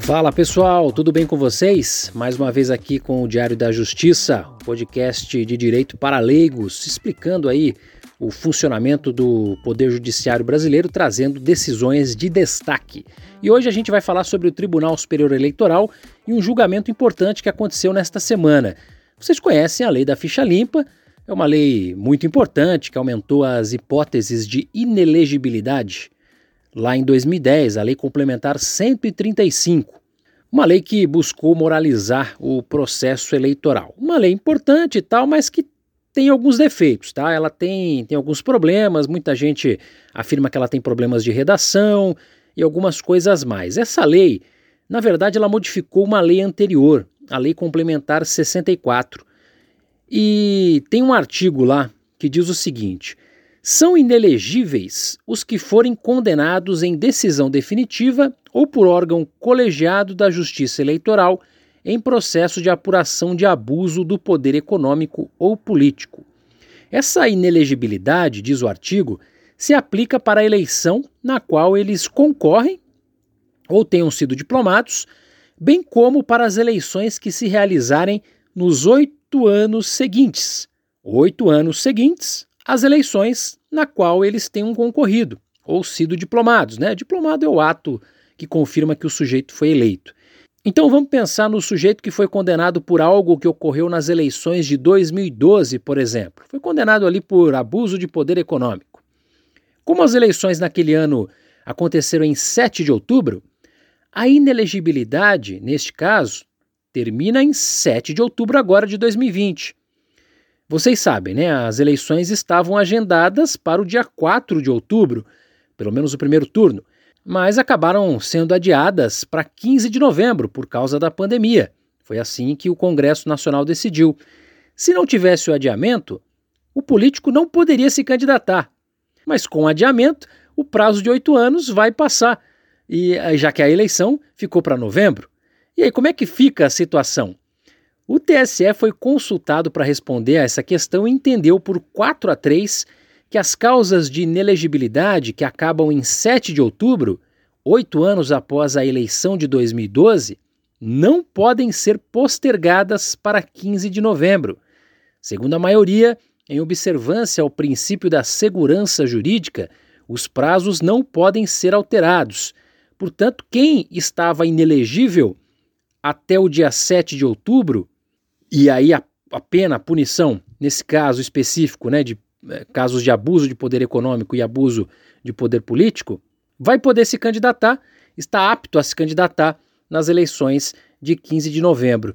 Fala pessoal, tudo bem com vocês? Mais uma vez aqui com o Diário da Justiça, podcast de direito para leigos, explicando aí o funcionamento do Poder Judiciário brasileiro, trazendo decisões de destaque. E hoje a gente vai falar sobre o Tribunal Superior Eleitoral e um julgamento importante que aconteceu nesta semana. Vocês conhecem a lei da ficha limpa, é uma lei muito importante que aumentou as hipóteses de inelegibilidade lá em 2010, a Lei Complementar 135, uma lei que buscou moralizar o processo eleitoral. Uma lei importante e tal, mas que tem alguns defeitos, tá? Ela tem, tem alguns problemas, muita gente afirma que ela tem problemas de redação e algumas coisas mais. Essa lei, na verdade, ela modificou uma lei anterior, a Lei Complementar 64. E tem um artigo lá que diz o seguinte: são inelegíveis os que forem condenados em decisão definitiva ou por órgão colegiado da Justiça Eleitoral em processo de apuração de abuso do poder econômico ou político. Essa inelegibilidade, diz o artigo, se aplica para a eleição na qual eles concorrem ou tenham sido diplomados, bem como para as eleições que se realizarem nos oito anos seguintes. Oito anos seguintes as eleições na qual eles tenham concorrido ou sido diplomados. Né? Diplomado é o ato que confirma que o sujeito foi eleito. Então vamos pensar no sujeito que foi condenado por algo que ocorreu nas eleições de 2012, por exemplo. Foi condenado ali por abuso de poder econômico. Como as eleições naquele ano aconteceram em 7 de outubro, a inelegibilidade, neste caso, termina em 7 de outubro agora de 2020. Vocês sabem, né? As eleições estavam agendadas para o dia 4 de outubro, pelo menos o primeiro turno, mas acabaram sendo adiadas para 15 de novembro por causa da pandemia. Foi assim que o Congresso Nacional decidiu. Se não tivesse o adiamento, o político não poderia se candidatar. Mas com o adiamento, o prazo de oito anos vai passar, e já que a eleição ficou para novembro. E aí, como é que fica a situação? O TSE foi consultado para responder a essa questão e entendeu por 4 a 3 que as causas de inelegibilidade que acabam em 7 de outubro, oito anos após a eleição de 2012, não podem ser postergadas para 15 de novembro. Segundo a maioria, em observância ao princípio da segurança jurídica, os prazos não podem ser alterados. Portanto, quem estava inelegível até o dia 7 de outubro e aí a, a pena, a punição, nesse caso específico, né, de é, casos de abuso de poder econômico e abuso de poder político, vai poder se candidatar, está apto a se candidatar nas eleições de 15 de novembro.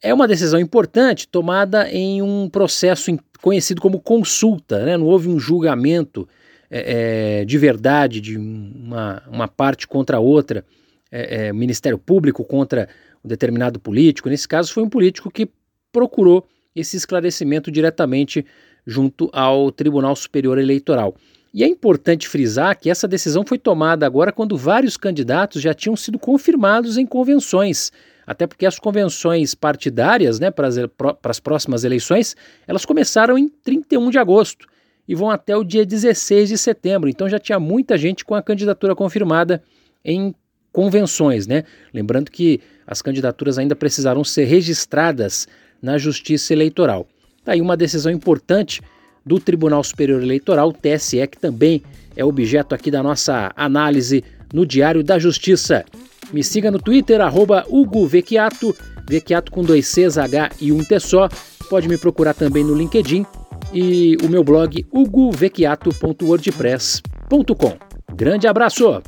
É uma decisão importante tomada em um processo conhecido como consulta, né? não houve um julgamento é, de verdade de uma, uma parte contra a outra, é, é Ministério Público contra um determinado político. Nesse caso, foi um político que procurou esse esclarecimento diretamente junto ao Tribunal Superior Eleitoral. E é importante frisar que essa decisão foi tomada agora quando vários candidatos já tinham sido confirmados em convenções. Até porque as convenções partidárias né, para, as, para as próximas eleições, elas começaram em 31 de agosto e vão até o dia 16 de setembro. Então já tinha muita gente com a candidatura confirmada em convenções. Né? Lembrando que as candidaturas ainda precisaram ser registradas na Justiça Eleitoral. Está aí uma decisão importante do Tribunal Superior Eleitoral, TSE, que também é objeto aqui da nossa análise no Diário da Justiça. Me siga no Twitter, arroba Hugo com dois Cs, H e um T só. Pode me procurar também no LinkedIn e o meu blog hugovecchiato.wordpress.com. Grande abraço!